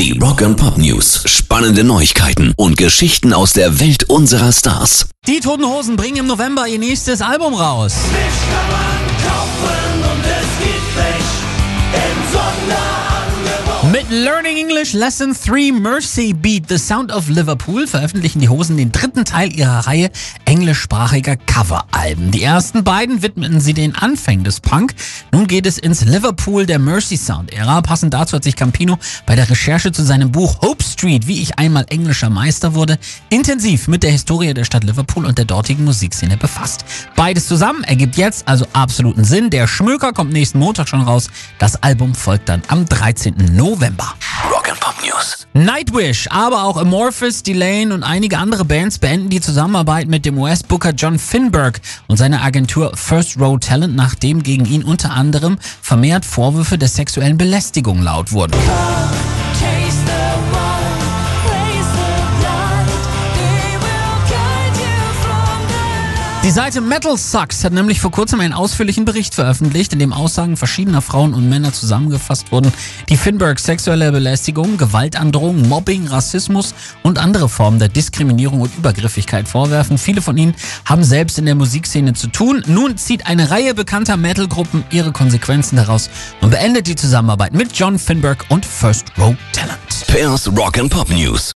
Die Rock and Pop News. Spannende Neuigkeiten und Geschichten aus der Welt unserer Stars. Die Toten Hosen bringen im November ihr nächstes Album raus. Mit Learning English Lesson 3 Mercy Beat The Sound of Liverpool veröffentlichen die Hosen den dritten Teil ihrer Reihe englischsprachiger Coveralben. Die ersten beiden widmeten sie den Anfängen des Punk. Nun geht es ins Liverpool der Mercy Sound Ära. Passend dazu hat sich Campino bei der Recherche zu seinem Buch Hope Street, wie ich einmal englischer Meister wurde, intensiv mit der Historie der Stadt Liverpool und der dortigen Musikszene befasst. Beides zusammen ergibt jetzt also absoluten Sinn. Der Schmöker kommt nächsten Montag schon raus. Das Album folgt dann am 13. November. Rock News. Nightwish, aber auch Amorphis, Delane und einige andere Bands beenden die Zusammenarbeit mit dem US-Booker John Finberg und seiner Agentur First Row Talent, nachdem gegen ihn unter anderem vermehrt Vorwürfe der sexuellen Belästigung laut wurden. Taste Die Seite Metal Sucks hat nämlich vor kurzem einen ausführlichen Bericht veröffentlicht, in dem Aussagen verschiedener Frauen und Männer zusammengefasst wurden, die Finberg sexuelle Belästigung, Gewaltandrohung, Mobbing, Rassismus und andere Formen der Diskriminierung und Übergriffigkeit vorwerfen. Viele von ihnen haben selbst in der Musikszene zu tun. Nun zieht eine Reihe bekannter Metal-Gruppen ihre Konsequenzen daraus und beendet die Zusammenarbeit mit John Finberg und First Row Talent. Pairs Rock and Pop News.